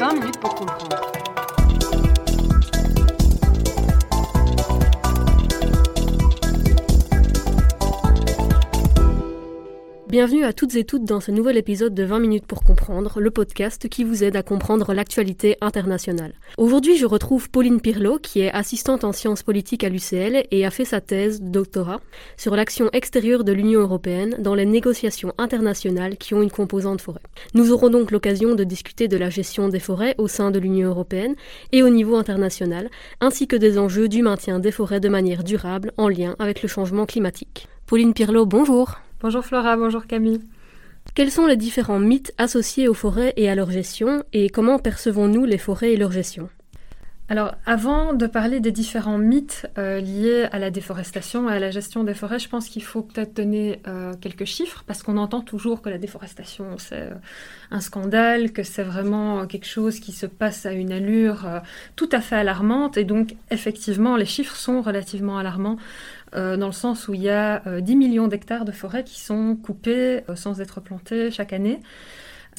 20 minutes pour comprendre. Bienvenue à toutes et toutes dans ce nouvel épisode de 20 minutes pour comprendre, le podcast qui vous aide à comprendre l'actualité internationale. Aujourd'hui, je retrouve Pauline Pirlot, qui est assistante en sciences politiques à l'UCL et a fait sa thèse doctorat sur l'action extérieure de l'Union européenne dans les négociations internationales qui ont une composante forêt. Nous aurons donc l'occasion de discuter de la gestion des forêts au sein de l'Union européenne et au niveau international, ainsi que des enjeux du maintien des forêts de manière durable en lien avec le changement climatique. Pauline Pirlot, bonjour. Bonjour Flora, bonjour Camille. Quels sont les différents mythes associés aux forêts et à leur gestion et comment percevons-nous les forêts et leur gestion? Alors, avant de parler des différents mythes euh, liés à la déforestation et à la gestion des forêts, je pense qu'il faut peut-être donner euh, quelques chiffres, parce qu'on entend toujours que la déforestation, c'est euh, un scandale, que c'est vraiment quelque chose qui se passe à une allure tout à fait alarmante. Et donc, effectivement, les chiffres sont relativement alarmants. dans le sens où il y a 10 millions d'hectares de forêts qui sont coupés sans être plantés chaque année.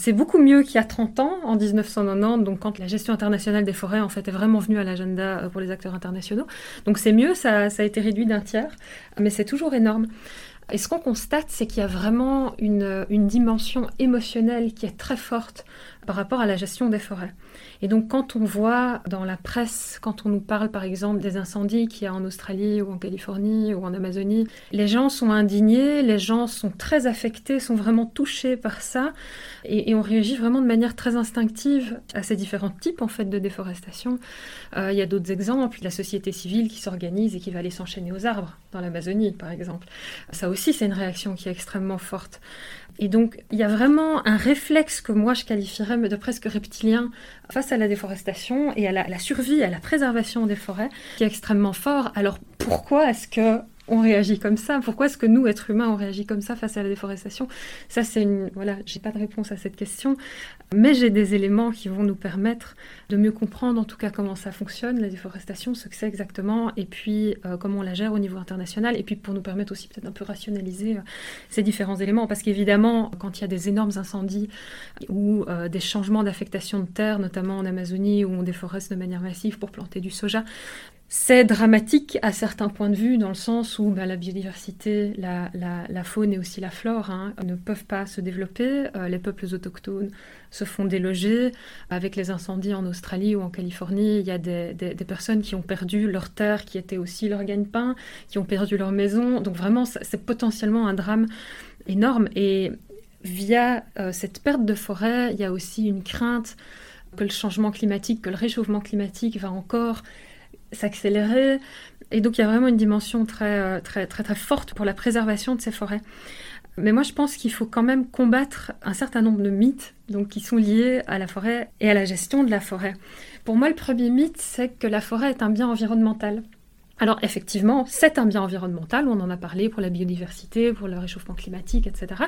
C'est beaucoup mieux qu'il y a 30 ans, en 1990, donc quand la gestion internationale des forêts en fait est vraiment venue à l'agenda euh, pour les acteurs internationaux. Donc c'est mieux, ça, ça a été réduit d'un tiers, mais c'est toujours énorme. Et ce qu'on constate, c'est qu'il y a vraiment une, une, dimension émotionnelle qui est très forte par rapport à la gestion des forêts. Et donc quand on voit dans la presse, quand on nous parle par exemple des incendies qu'il y a en Australie ou en Californie ou en Amazonie, les gens sont indignés, les gens sont très affectés, sont vraiment touchés par ça, et, on réagit vraiment de manière très instinctive à ces différents types en fait de déforestation. Euh, il y a d'autres exemples, la société civile qui s'organise et qui va aller s'enchaîner aux arbres dans l'Amazonie par exemple. Ça aussi c'est une réaction qui est extrêmement forte. Et donc, il y a vraiment un réflexe que moi je qualifierais de presque reptilien face à la déforestation et à la, survie, à la préservation des forêts, qui est extrêmement fort. Alors, pourquoi est-ce que on réagit comme ça. Pourquoi est-ce que nous, êtres humains, on réagit comme ça face à la déforestation? Ça, c'est une. Voilà, j'ai pas de réponse à cette question, mais j'ai des éléments qui vont nous permettre de mieux comprendre, en tout cas, comment ça fonctionne, la déforestation, ce que c'est exactement, et puis euh, comment on la gère au niveau international, et puis pour nous permettre aussi peut-être un peu rationaliser euh, ces différents éléments, parce qu'évidemment, quand il y a des énormes incendies ou euh, des changements d'affectation de terre, notamment en Amazonie, où on déforeste de manière massive pour planter du soja, c'est dramatique à certains points de vue, dans le sens où bah, la biodiversité, la, faune et aussi la flore hein, ne peuvent pas se développer. Euh, les peuples autochtones se font déloger. Avec les incendies en Australie ou en Californie, il y a des, personnes qui ont perdu leur terre, qui était aussi leur gagne-pain, qui ont perdu leur maison. Donc vraiment, c'est potentiellement un drame énorme. Et via euh, cette perte de forêt, il y a aussi une crainte que le changement climatique, que le réchauffement climatique va encore s'accélérer. Et donc il y a vraiment une dimension très, euh, très, très, très forte pour la préservation de ces forêts. Mais moi, je pense qu'il faut quand même combattre un certain nombre de mythes donc, qui sont liés à la forêt et à la gestion de la forêt. Pour moi, le premier mythe, c'est que la forêt est un bien environnemental. Alors effectivement, c'est un bien environnemental, on en a parlé pour la biodiversité, pour le réchauffement climatique, etc.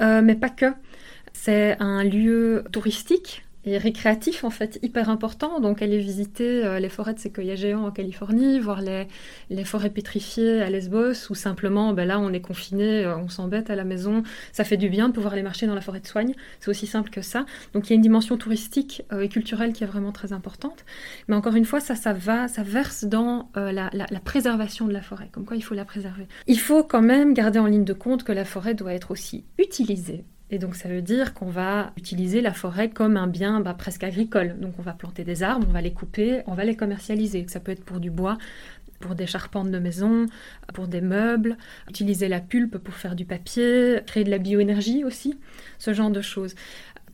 Euh, mais pas que. C'est un lieu touristique et récréatif en fait hyper important. Donc aller visiter euh, les forêts de séquoia géants en Californie, voir les, les, forêts pétrifiées à Lesbos, ou simplement ben là on est confiné, euh, on s'embête à la maison. Ça fait du bien de pouvoir aller marcher dans la forêt de soigne. C'est aussi simple que ça. Donc il y a une dimension touristique euh, et culturelle qui est vraiment très importante. Mais encore une fois, ça, ça va, ça verse dans la, la préservation de la forêt. Comme quoi il faut la préserver. Il faut quand même garder en ligne de compte que la forêt doit être aussi utilisée et donc ça veut dire qu'on va utiliser la forêt comme un bien bah, presque agricole. Donc on va planter des arbres, on va les couper, on va les commercialiser. Ça peut être pour du bois, pour des charpentes de maison, pour des meubles, utiliser la pulpe pour faire du papier, créer de la bioénergie aussi, ce genre de choses.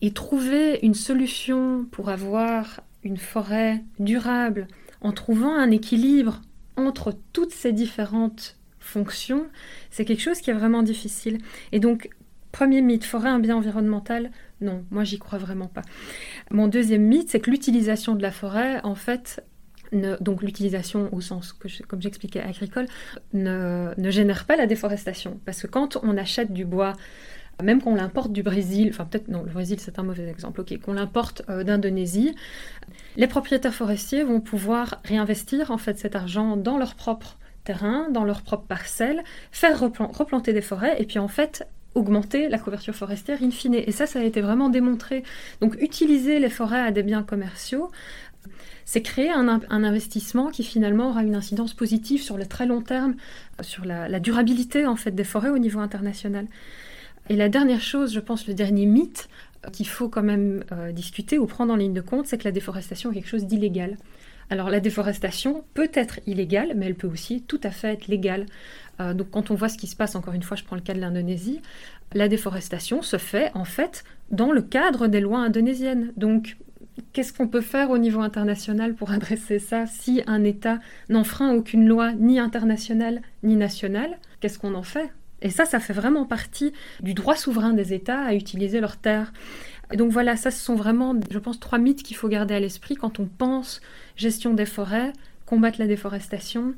Et trouver une solution pour avoir une forêt durable en trouvant un équilibre entre toutes ces différentes fonctions, c'est quelque chose qui est vraiment difficile. Et donc Premier mythe, forêt un bien environnemental? Non, moi j'y crois vraiment pas. Mon deuxième mythe, c'est que l'utilisation de la forêt, en fait, donc l'utilisation au sens, que comme j'expliquais, agricole, ne, génère pas la déforestation. Parce que quand on achète du bois, même qu'on l'importe du Brésil, enfin peut-être non, le Brésil c'est un mauvais exemple, ok, qu'on l'importe euh, d'Indonésie, les propriétaires forestiers vont pouvoir réinvestir en fait cet argent dans leur propre terrain, dans leur propre parcelle, faire replanter des forêts et puis en fait augmenter la couverture forestière in fine. Et ça, ça a été vraiment démontré. Donc utiliser les forêts à des biens commerciaux, c'est créer un, investissement qui finalement aura une incidence positive sur le très long terme, sur la, durabilité en fait des forêts au niveau international. Et la dernière chose, je pense, le dernier mythe euh, qu'il faut quand même euh, discuter ou prendre en ligne de compte, c'est que la déforestation est quelque chose d'illégal. Alors la déforestation peut être illégale, mais elle peut aussi tout à fait être légale. Euh, donc quand on voit ce qui se passe, encore une fois, je prends le cas de l'Indonésie, la déforestation se fait en fait dans le cadre des lois indonésiennes. Donc qu'est-ce qu'on peut faire au niveau international pour adresser ça si un État n'enfreint aucune loi, ni internationale, ni nationale? Qu'est-ce qu'on en fait? Et ça, ça fait vraiment partie du droit souverain des États à utiliser leurs terres. Et donc voilà, ça, ce sont vraiment, je pense, trois mythes qu'il faut garder à l'esprit quand on pense gestion des forêts, combattre la déforestation,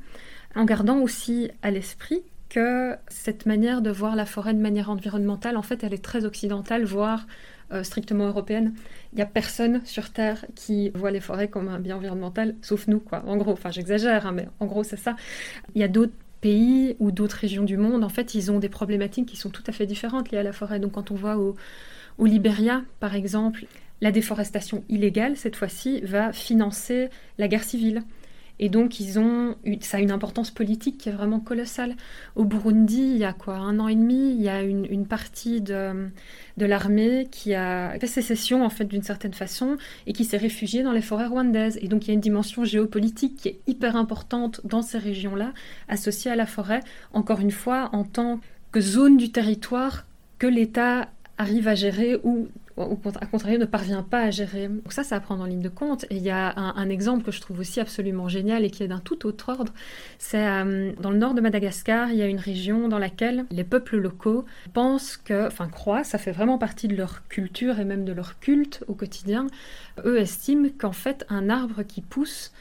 en gardant aussi à l'esprit que cette manière de voir la forêt de manière environnementale, en fait, elle est très occidentale, voire euh, strictement européenne. Il n'y a personne sur Terre qui voit les forêts comme un bien environnemental, sauf nous, quoi. En gros, enfin j'exagère, hein, mais en gros c'est ça. Il y a d'autres pays ou d'autres régions du monde, en fait, ils ont des problématiques qui sont tout à fait différentes liées à la forêt. Donc quand on voit au, au Libéria, par exemple, la déforestation illégale, cette fois-ci, va financer la guerre civile. Et donc, ils ont, ça a une importance politique qui est vraiment colossale. Au Burundi, il y a quoi, un an et demi, il y a une, partie de, de l'armée qui a fait sécession, en fait, d'une certaine façon, et qui s'est réfugiée dans les forêts rwandaises. Et donc, il y a une dimension géopolitique qui est hyper importante dans ces régions-là, associée à la forêt, encore une fois, en tant que zone du territoire que l'État arrive à gérer ou au contraire, ne parvient pas à gérer. Donc ça, ça à prendre en ligne de compte. Et il y a un, exemple que je trouve aussi absolument génial et qui est d'un tout autre ordre. C'est euh, dans le nord de Madagascar, il y a une région dans laquelle les peuples locaux pensent que, enfin croient, ça fait vraiment partie de leur culture et même de leur culte au quotidien. Eux estiment qu'en fait, un arbre qui pousse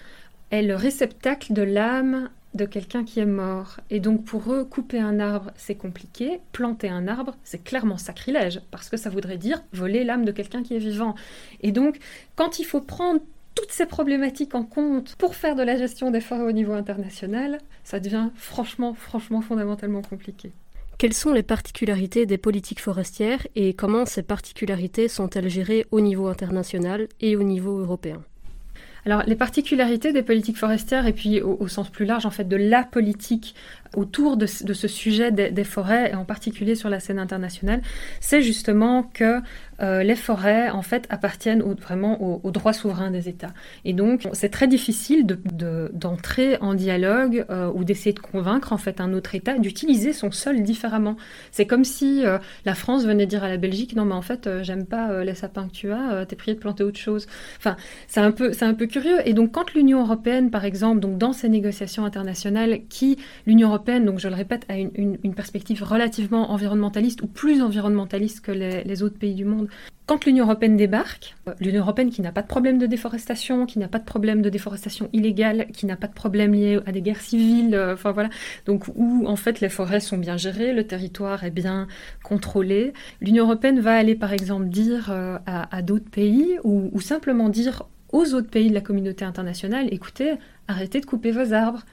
est le réceptacle de l'âme de quelqu'un qui est mort. Et donc pour eux, couper un arbre, c'est compliqué. Planter un arbre, c'est clairement sacrilège, parce que ça voudrait dire voler l'âme de quelqu'un qui est vivant. Et donc, quand il faut prendre toutes ces problématiques en compte pour faire de la gestion des forêts au niveau international, ça devient franchement, franchement, fondamentalement compliqué. Quelles sont les particularités des politiques forestières et comment ces particularités sont-elles gérées au niveau international et au niveau européen? Alors, les particularités des politiques forestières, et puis au, sens plus large, en fait, de la politique autour de, ce sujet des, forêts, et en particulier sur la scène internationale, c'est justement que euh, les forêts, en fait, appartiennent vraiment aux au droits souverains des États. Et donc, c'est très difficile d'entrer en dialogue euh, ou d'essayer de convaincre, en fait, un autre État d'utiliser son sol différemment. C'est comme si euh, la France venait dire à la Belgique, non, mais en fait, j'aime pas les sapins que tu as, t'es prié de planter autre chose. Enfin, c'est un peu, c'est un peu curieux. Et donc, quand l'Union européenne, par exemple, donc dans ces négociations internationales, qui l'Union européenne, donc je le répète, a une, perspective relativement environnementaliste ou plus environnementaliste que les autres pays du monde, quand l'Union européenne débarque, l'Union européenne qui n'a pas de problème de déforestation, qui n'a pas de problème de déforestation illégale, qui n'a pas de problème lié à des guerres civiles, euh, enfin voilà, donc où en fait les forêts sont bien gérées, le territoire est bien contrôlé, l'Union européenne va aller par exemple dire euh, à, d'autres pays ou simplement dire aux autres pays de la communauté internationale, écoutez, arrêtez de couper vos arbres.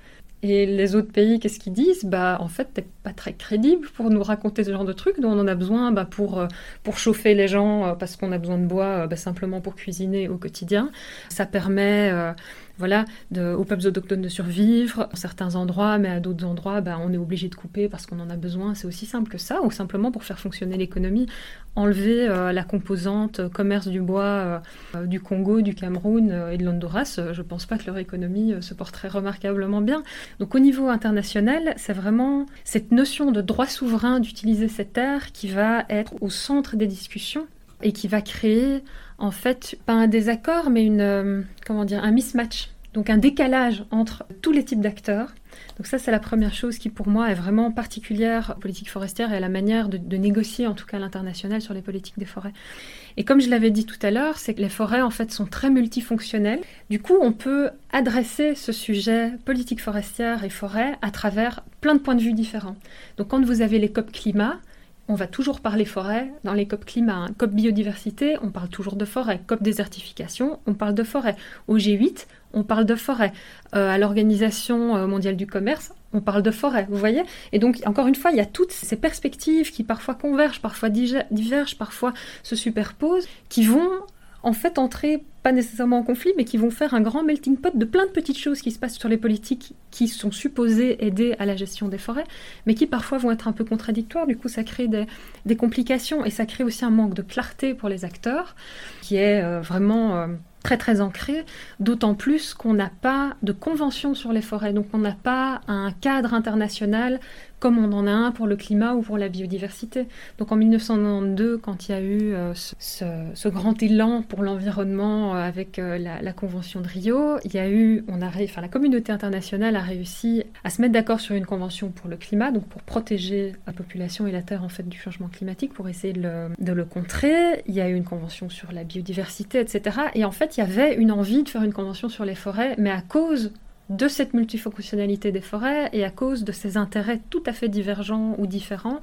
Et les autres pays, qu'est-ce qu'ils disent? Bah, en fait, t'es pas très crédible pour nous raconter ce genre de trucs. dont on en a besoin bah, pour, euh, pour chauffer les gens euh, parce qu'on a besoin de bois euh, bah, simplement pour cuisiner au quotidien. Ça permet voilà, de, aux peuples autochtones de survivre à certains endroits, mais à d'autres endroits, bah, on est obligé de couper parce qu'on en a besoin. C'est aussi simple que ça, ou simplement pour faire fonctionner l'économie, enlever euh, la composante euh, commerce du bois euh, du Congo, du Cameroun et de l'Honduras. je ne pense pas que leur économie se porterait remarquablement bien. Donc au niveau international, c'est vraiment cette notion de droit souverain d'utiliser cette terre qui va être au centre des discussions et qui va créer en fait pas un désaccord mais une euh, comment dire un mismatch donc un décalage entre tous les types d'acteurs. Donc ça, c'est la première chose qui, pour moi, est vraiment particulière aux politiques forestières et à la manière de, négocier, en tout cas à l'international, sur les politiques des forêts. Et comme je l'avais dit tout à l'heure, c'est que les forêts, en fait, sont très multifonctionnelles. Du coup, on peut adresser ce sujet politique forestière et forêt à travers plein de points de vue différents. Donc quand vous avez les COP climat, on va toujours parler forêt dans les COP climat. Hein. COP biodiversité, on parle toujours de forêt. COP désertification, on parle de forêt. Au G8, on parle de forêt. Euh, à l'Organisation euh, mondiale du commerce, on parle de forêt, vous voyez? Et donc, encore une fois, il y a toutes ces perspectives qui parfois convergent, parfois divergent, parfois se superposent, qui vont en fait entrer pas nécessairement en conflit, mais qui vont faire un grand melting pot de plein de petites choses qui se passent sur les politiques qui sont supposées aider à la gestion des forêts, mais qui parfois vont être un peu contradictoires. Du coup, ça crée des, complications et ça crée aussi un manque de clarté pour les acteurs, qui est euh, vraiment euh, très très ancré, d'autant plus qu'on n'a pas de convention sur les forêts, donc on n'a pas un cadre international comme on en a un pour le climat ou pour la biodiversité. Donc en 1992, quand il y a eu euh, ce, grand élan pour l'environnement euh, avec euh, la, Convention de Rio, il y a eu, on a, enfin, la communauté internationale a réussi à se mettre d'accord sur une convention pour le climat, donc pour protéger la population et la Terre en fait du changement climatique, pour essayer de le, de le contrer. Il y a eu une convention sur la biodiversité, etc. Et en fait, il y avait une envie de faire une convention sur les forêts, mais à cause de cette multifonctionnalité des forêts et à cause de ces intérêts tout à fait divergents ou différents,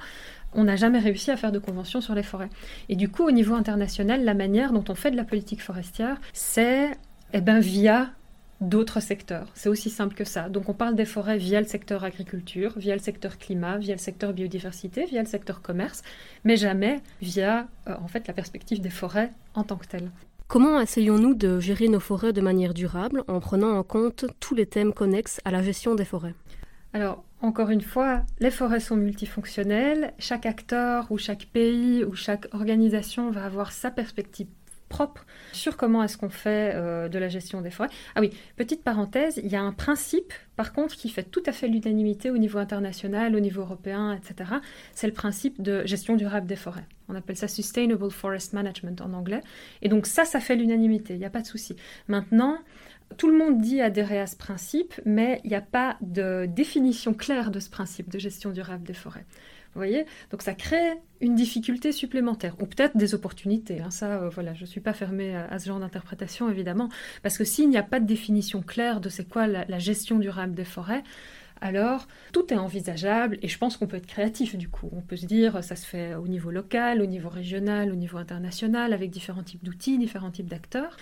on n'a jamais réussi à faire de convention sur les forêts. Et du coup, au niveau international, la manière dont on fait de la politique forestière, c'est eh ben, via d'autres secteurs. C'est aussi simple que ça. Donc on parle des forêts via le secteur agriculture, via le secteur climat, via le secteur biodiversité, via le secteur commerce, mais jamais via euh, en fait la perspective des forêts en tant que telles. Comment essayons-nous de gérer nos forêts de manière durable en prenant en compte tous les thèmes connexes à la gestion des forêts? Alors, encore une fois, les forêts sont multifonctionnelles. Chaque acteur ou chaque pays ou chaque organisation va avoir sa perspective propre sur comment est-ce qu'on fait euh, de la gestion des forêts. Ah oui, petite parenthèse, il y a un principe, par contre, qui fait tout à fait l'unanimité au niveau international, au niveau européen, etc. C'est le principe de gestion durable des forêts. On appelle ça Sustainable Forest Management en anglais. Et donc ça, ça fait l'unanimité, il n'y a pas de souci. Maintenant, tout le monde dit adhérer à ce principe, mais il n'y a pas de définition claire de ce principe de gestion durable des forêts. Donc ça crée une difficulté supplémentaire, ou peut-être des opportunités. Hein. Ça, euh, voilà, je ne suis pas fermée à, ce genre d'interprétation, évidemment, parce que s'il n'y a pas de définition claire de c'est quoi la, gestion durable des forêts, alors tout est envisageable et je pense qu'on peut être créatif du coup. On peut se dire ça se fait au niveau local, au niveau régional, au niveau international, avec différents types d'outils, différents types d'acteurs.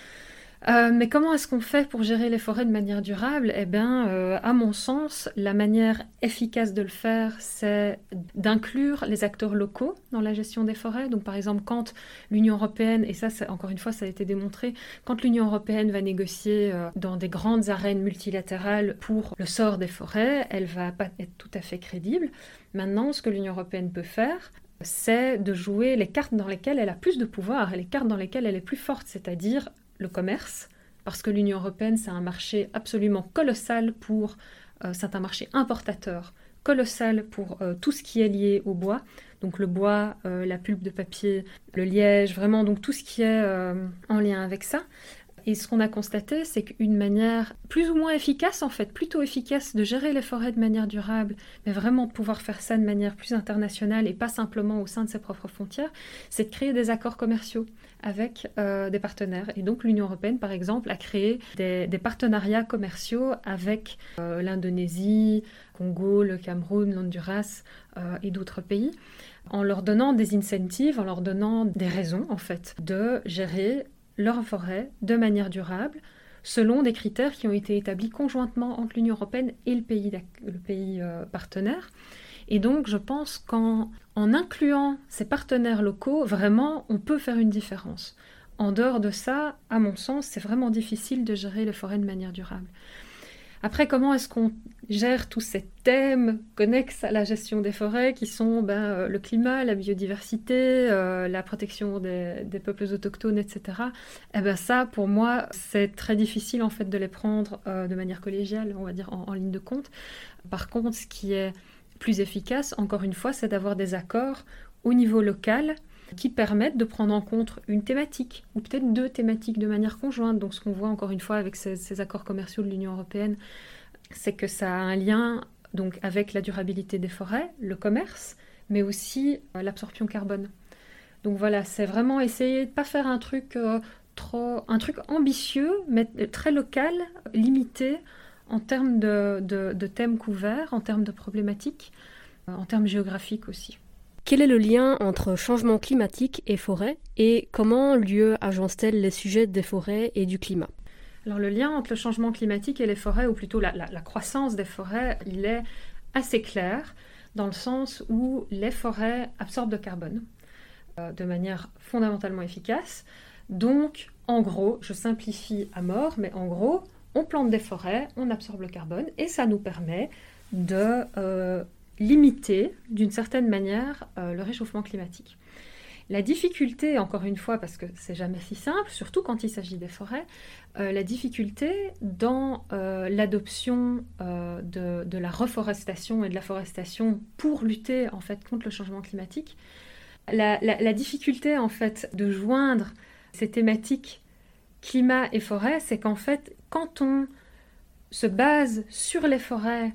Euh, mais comment est-ce qu'on fait pour gérer les forêts de manière durable? Eh bien, euh, à mon sens, la manière efficace de le faire, c'est d'inclure les acteurs locaux dans la gestion des forêts. Donc, par exemple, quand l'Union européenne, et ça, encore une fois, ça a été démontré, quand l'Union européenne va négocier euh, dans des grandes arènes multilatérales pour le sort des forêts, elle va pas être tout à fait crédible. Maintenant, ce que l'Union européenne peut faire, c'est de jouer les cartes dans lesquelles elle a plus de pouvoir et les cartes dans lesquelles elle est plus forte, c'est-à-dire le commerce, parce que l'Union européenne, c'est un marché absolument colossal pour, euh, c'est un marché importateur colossal pour euh, tout ce qui est lié au bois, donc le bois, euh, la pulpe de papier, le liège, vraiment donc tout ce qui est en lien avec ça. Et ce qu'on a constaté, c'est qu'une manière plus ou moins efficace, en fait, plutôt efficace de gérer les forêts de manière durable, mais vraiment de pouvoir faire ça de manière plus internationale et pas simplement au sein de ses propres frontières, c'est de créer des accords commerciaux avec euh, des partenaires. Et donc l'Union européenne, par exemple, a créé des, partenariats commerciaux avec euh, l'Indonésie, Congo, le Cameroun, l'Honduras euh, et d'autres pays, en leur donnant des incentives, en leur donnant des raisons, en fait, de gérer leur forêt de manière durable selon des critères qui ont été établis conjointement entre l'Union européenne et le pays, pays partenaire. Et donc, je pense qu'en en incluant ces partenaires locaux, vraiment, on peut faire une différence. En dehors de ça, à mon sens, c'est vraiment difficile de gérer les forêts de manière durable. Après, comment est-ce qu'on gère tous ces thèmes connexes à la gestion des forêts qui sont ben, euh, le climat, la biodiversité, euh, la protection des, peuples autochtones, etc. Eh ben ça, pour moi, c'est très difficile en fait de les prendre euh, de manière collégiale, on va dire en ligne de compte. Par contre, ce qui est plus efficace, encore une fois, c'est d'avoir des accords au niveau local qui permettent de prendre en compte une thématique, ou peut-être deux thématiques de manière conjointe. Donc ce qu'on voit encore une fois avec ces, accords commerciaux de l'Union européenne, c'est que ça a un lien donc, avec la durabilité des forêts, le commerce, mais aussi euh, l'absorption carbone. Donc voilà, c'est vraiment essayer de pas faire un truc euh, trop, un truc ambitieux, mais très local, limité, en termes de, thèmes couverts, en termes de problématiques, euh, en termes géographiques aussi. Quel est le lien entre changement climatique et forêt et comment l'UE agence-t-elle les sujets des forêts et du climat? Alors le lien entre le changement climatique et les forêts, ou plutôt la, croissance des forêts, il est assez clair dans le sens où les forêts absorbent le carbone euh, de manière fondamentalement efficace. Donc, en gros, je simplifie à mort, mais en gros, on plante des forêts, on absorbe le carbone et ça nous permet de euh, limiter d'une certaine manière euh, le réchauffement climatique. La difficulté, encore une fois, parce que c'est jamais si simple, surtout quand il s'agit des forêts, euh, la difficulté dans l'adoption de, la reforestation et de la forestation pour lutter en fait contre le changement climatique, la, la difficulté en fait de joindre ces thématiques climat et forêt, c'est qu'en fait, quand on se base sur les forêts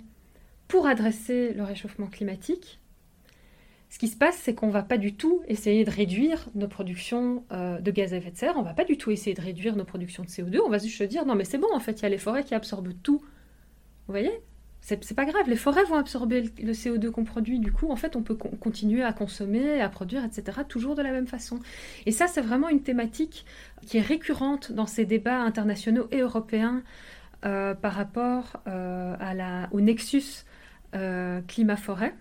pour adresser le réchauffement climatique, ce qui se passe, c'est qu'on ne va pas du tout essayer de réduire nos productions euh, de gaz à effet de serre, on ne va pas du tout essayer de réduire nos productions de CO2, on va juste se dire non mais c'est bon, en fait, il y a les forêts qui absorbent tout. Vous voyez? C'est pas grave, les forêts vont absorber le CO2 qu'on produit, du coup, en fait, on peut continuer à consommer, à produire, etc., toujours de la même façon. Et ça, c'est vraiment une thématique qui est récurrente dans ces débats internationaux et européens euh, par rapport euh, au nexus euh, climat-forêt.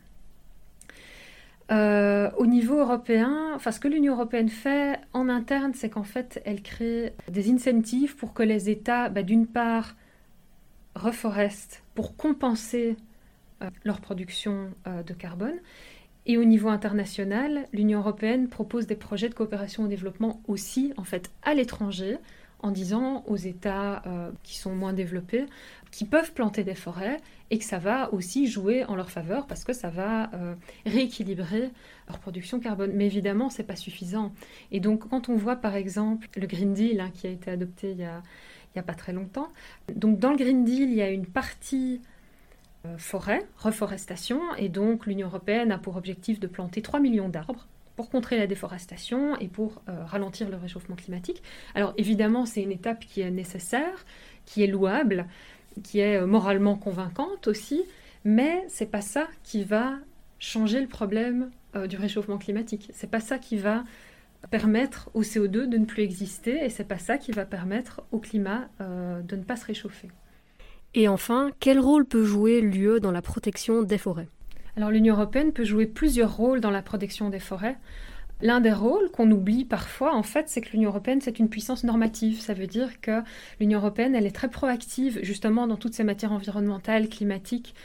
au niveau européen, enfin, ce que l'Union européenne fait en interne, c'est qu'en fait, elle crée des incentives pour que les États, bah, d'une part, reforestent pour compenser euh, leur production euh, de carbone. Et au niveau international, l'Union européenne propose des projets de coopération au développement aussi, en fait, à l'étranger, en disant aux États euh, qui sont moins développés qu'ils peuvent planter des forêts et que ça va aussi jouer en leur faveur parce que ça va rééquilibrer leur production carbone. Mais évidemment, c'est pas suffisant. Et donc, quand on voit par exemple le Green Deal hein, qui a été adopté il y a, a pas très longtemps. Donc dans le Green Deal, il y a une partie euh, forêt, reforestation, et donc l'Union européenne a pour objectif de planter 3 millions d'arbres pour contrer la déforestation et pour euh, ralentir le réchauffement climatique. Alors évidemment, c'est une étape qui est nécessaire, qui est louable, qui est euh, moralement convaincante aussi, mais c'est pas ça qui va changer le problème du réchauffement climatique. C'est pas ça qui va permettre au CO2 de ne plus exister et c'est pas ça qui va permettre au climat euh, de ne pas se réchauffer. Et enfin, quel rôle peut jouer l'UE dans la protection des forêts? Alors l'Union européenne peut jouer plusieurs rôles dans la protection des forêts. L'un des rôles qu'on oublie parfois, en fait, c'est que l'Union européenne, c'est une puissance normative. Ça veut dire que l'Union européenne, elle est très proactive, justement, dans toutes ces matières environnementales, climatiques.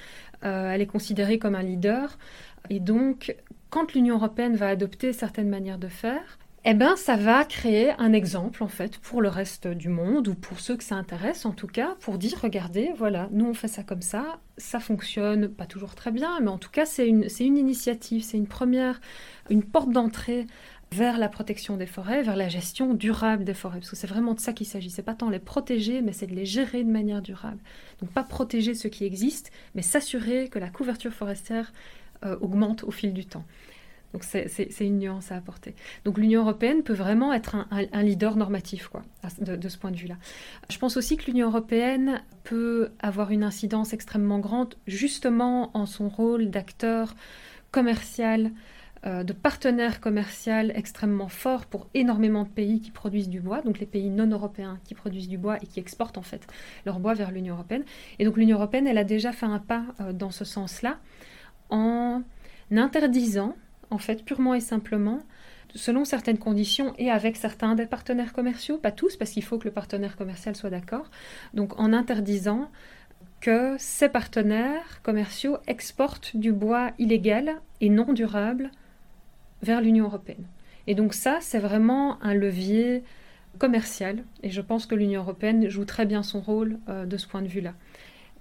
Euh, elle est considérée comme un leader. Et donc, quand l'Union européenne va adopter certaines manières de faire, eh ben, ça va créer un exemple en fait pour le reste du monde ou pour ceux que ça intéresse en tout cas, pour dire regardez, voilà, nous on fait ça comme ça, ça fonctionne pas toujours très bien, mais en tout cas c'est une, une initiative, c'est une première, une porte d'entrée vers la protection des forêts, vers la gestion durable des forêts, parce que c'est vraiment de ça qu'il s'agit. C'est pas tant les protéger, mais c'est de les gérer de manière durable. Donc pas protéger ce qui existe, mais s'assurer que la couverture forestière euh, augmente au fil du temps. Donc c'est une nuance à apporter. Donc l'Union européenne peut vraiment être un, leader normatif quoi, de, ce point de vue-là. Je pense aussi que l'Union européenne peut avoir une incidence extrêmement grande justement en son rôle d'acteur commercial, euh, de partenaire commercial extrêmement fort pour énormément de pays qui produisent du bois, donc les pays non européens qui produisent du bois et qui exportent en fait leur bois vers l'Union européenne. Et donc l'Union européenne, elle a déjà fait un pas euh, dans ce sens-là en interdisant en fait, purement et simplement, selon certaines conditions et avec certains des partenaires commerciaux, pas tous, parce qu'il faut que le partenaire commercial soit d'accord, donc en interdisant que ces partenaires commerciaux exportent du bois illégal et non durable vers l'Union européenne. Et donc ça, c'est vraiment un levier commercial, et je pense que l'Union européenne joue très bien son rôle euh, de ce point de vue-là.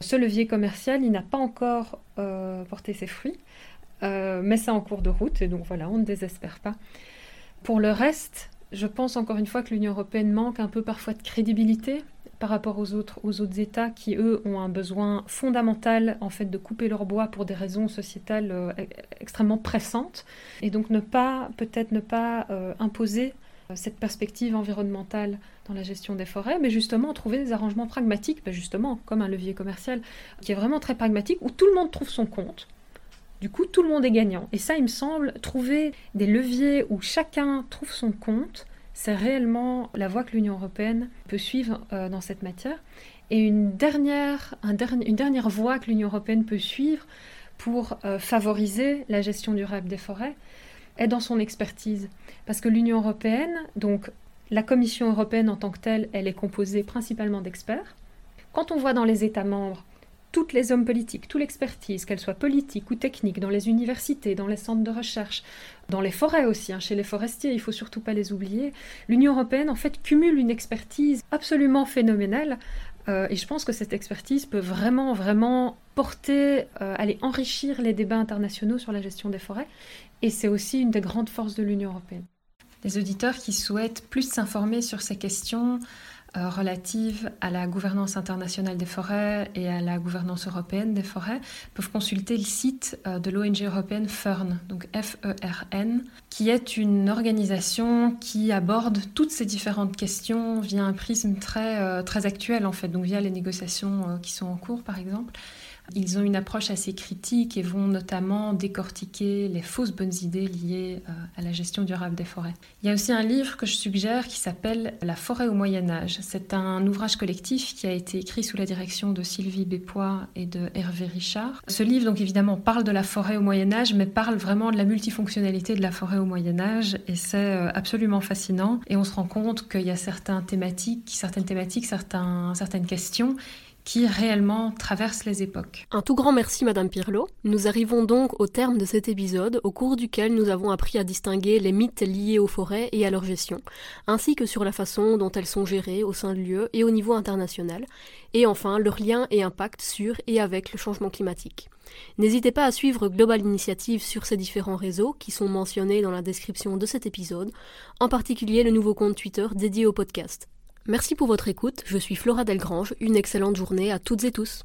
Ce levier commercial, il n'a pas encore euh, porté ses fruits, euh, mais c'est en cours de route, et donc voilà, on ne désespère pas. Pour le reste, je pense encore une fois que l'Union européenne manque un peu parfois de crédibilité par rapport aux autres, aux autres États qui, eux, ont un besoin fondamental en fait de couper leur bois pour des raisons sociétales euh, e-, extrêmement pressantes, et donc ne pas, peut-être ne pas euh, imposer cette perspective environnementale dans la gestion des forêts, mais justement trouver des arrangements pragmatiques, ben justement comme un levier commercial qui est vraiment très pragmatique, où tout le monde trouve son compte, du coup, tout le monde est gagnant. Et ça, il me semble, trouver des leviers où chacun trouve son compte, c'est réellement la voie que l'Union européenne peut suivre euh, dans cette matière. Et une dernière, voie que l'Union européenne peut suivre pour euh, favoriser la gestion durable des forêts est dans son expertise. Parce que l'Union européenne, donc la Commission européenne en tant que telle, elle est composée principalement d'experts. Quand on voit dans les États membres toutes les hommes politiques, toute l'expertise, qu'elle soit politique ou technique, dans les universités, dans les centres de recherche, dans les forêts aussi, hein, chez les forestiers, il faut surtout pas les oublier. L'Union européenne, en fait, cumule une expertise absolument phénoménale. Euh, et je pense que cette expertise peut vraiment, vraiment porter, euh, aller enrichir les débats internationaux sur la gestion des forêts. Et c'est aussi une des grandes forces de l'Union européenne. Les auditeurs qui souhaitent plus s'informer sur ces questions, euh, relative à la gouvernance internationale des forêts et à la gouvernance européenne des forêts peuvent consulter le site euh, de l'ONG européenne FERN, donc F-E-R-N, qui est une organisation qui aborde toutes ces différentes questions via un prisme très, euh, très actuel en fait, donc via les négociations qui sont en cours par exemple. Ils ont une approche assez critique et vont notamment décortiquer les fausses bonnes idées liées euh, à la gestion durable des forêts. Il y a aussi un livre que je suggère qui s'appelle La forêt au Moyen Âge. C'est un ouvrage collectif qui a été écrit sous la direction de Sylvie Bépois et de Hervé Richard. Ce livre, donc évidemment, parle de la forêt au Moyen Âge, mais parle vraiment de la multifonctionnalité de la forêt au Moyen Âge, et c'est euh, absolument fascinant. Et on se rend compte qu'il y a certaines thématiques, certaines certaines questions qui réellement traverse les époques. Un tout grand merci Madame Pirlo. Nous arrivons donc au terme de cet épisode au cours duquel nous avons appris à distinguer les mythes liés aux forêts et à leur gestion, ainsi que sur la façon dont elles sont gérées au sein de l'UE et au niveau international, et enfin leur lien et impact sur et avec le changement climatique. N'hésitez pas à suivre Global Initiative sur ces différents réseaux qui sont mentionnés dans la description de cet épisode, en particulier le nouveau compte Twitter dédié au podcast. Merci pour votre écoute, je suis Flora Delgrange, une excellente journée à toutes et tous.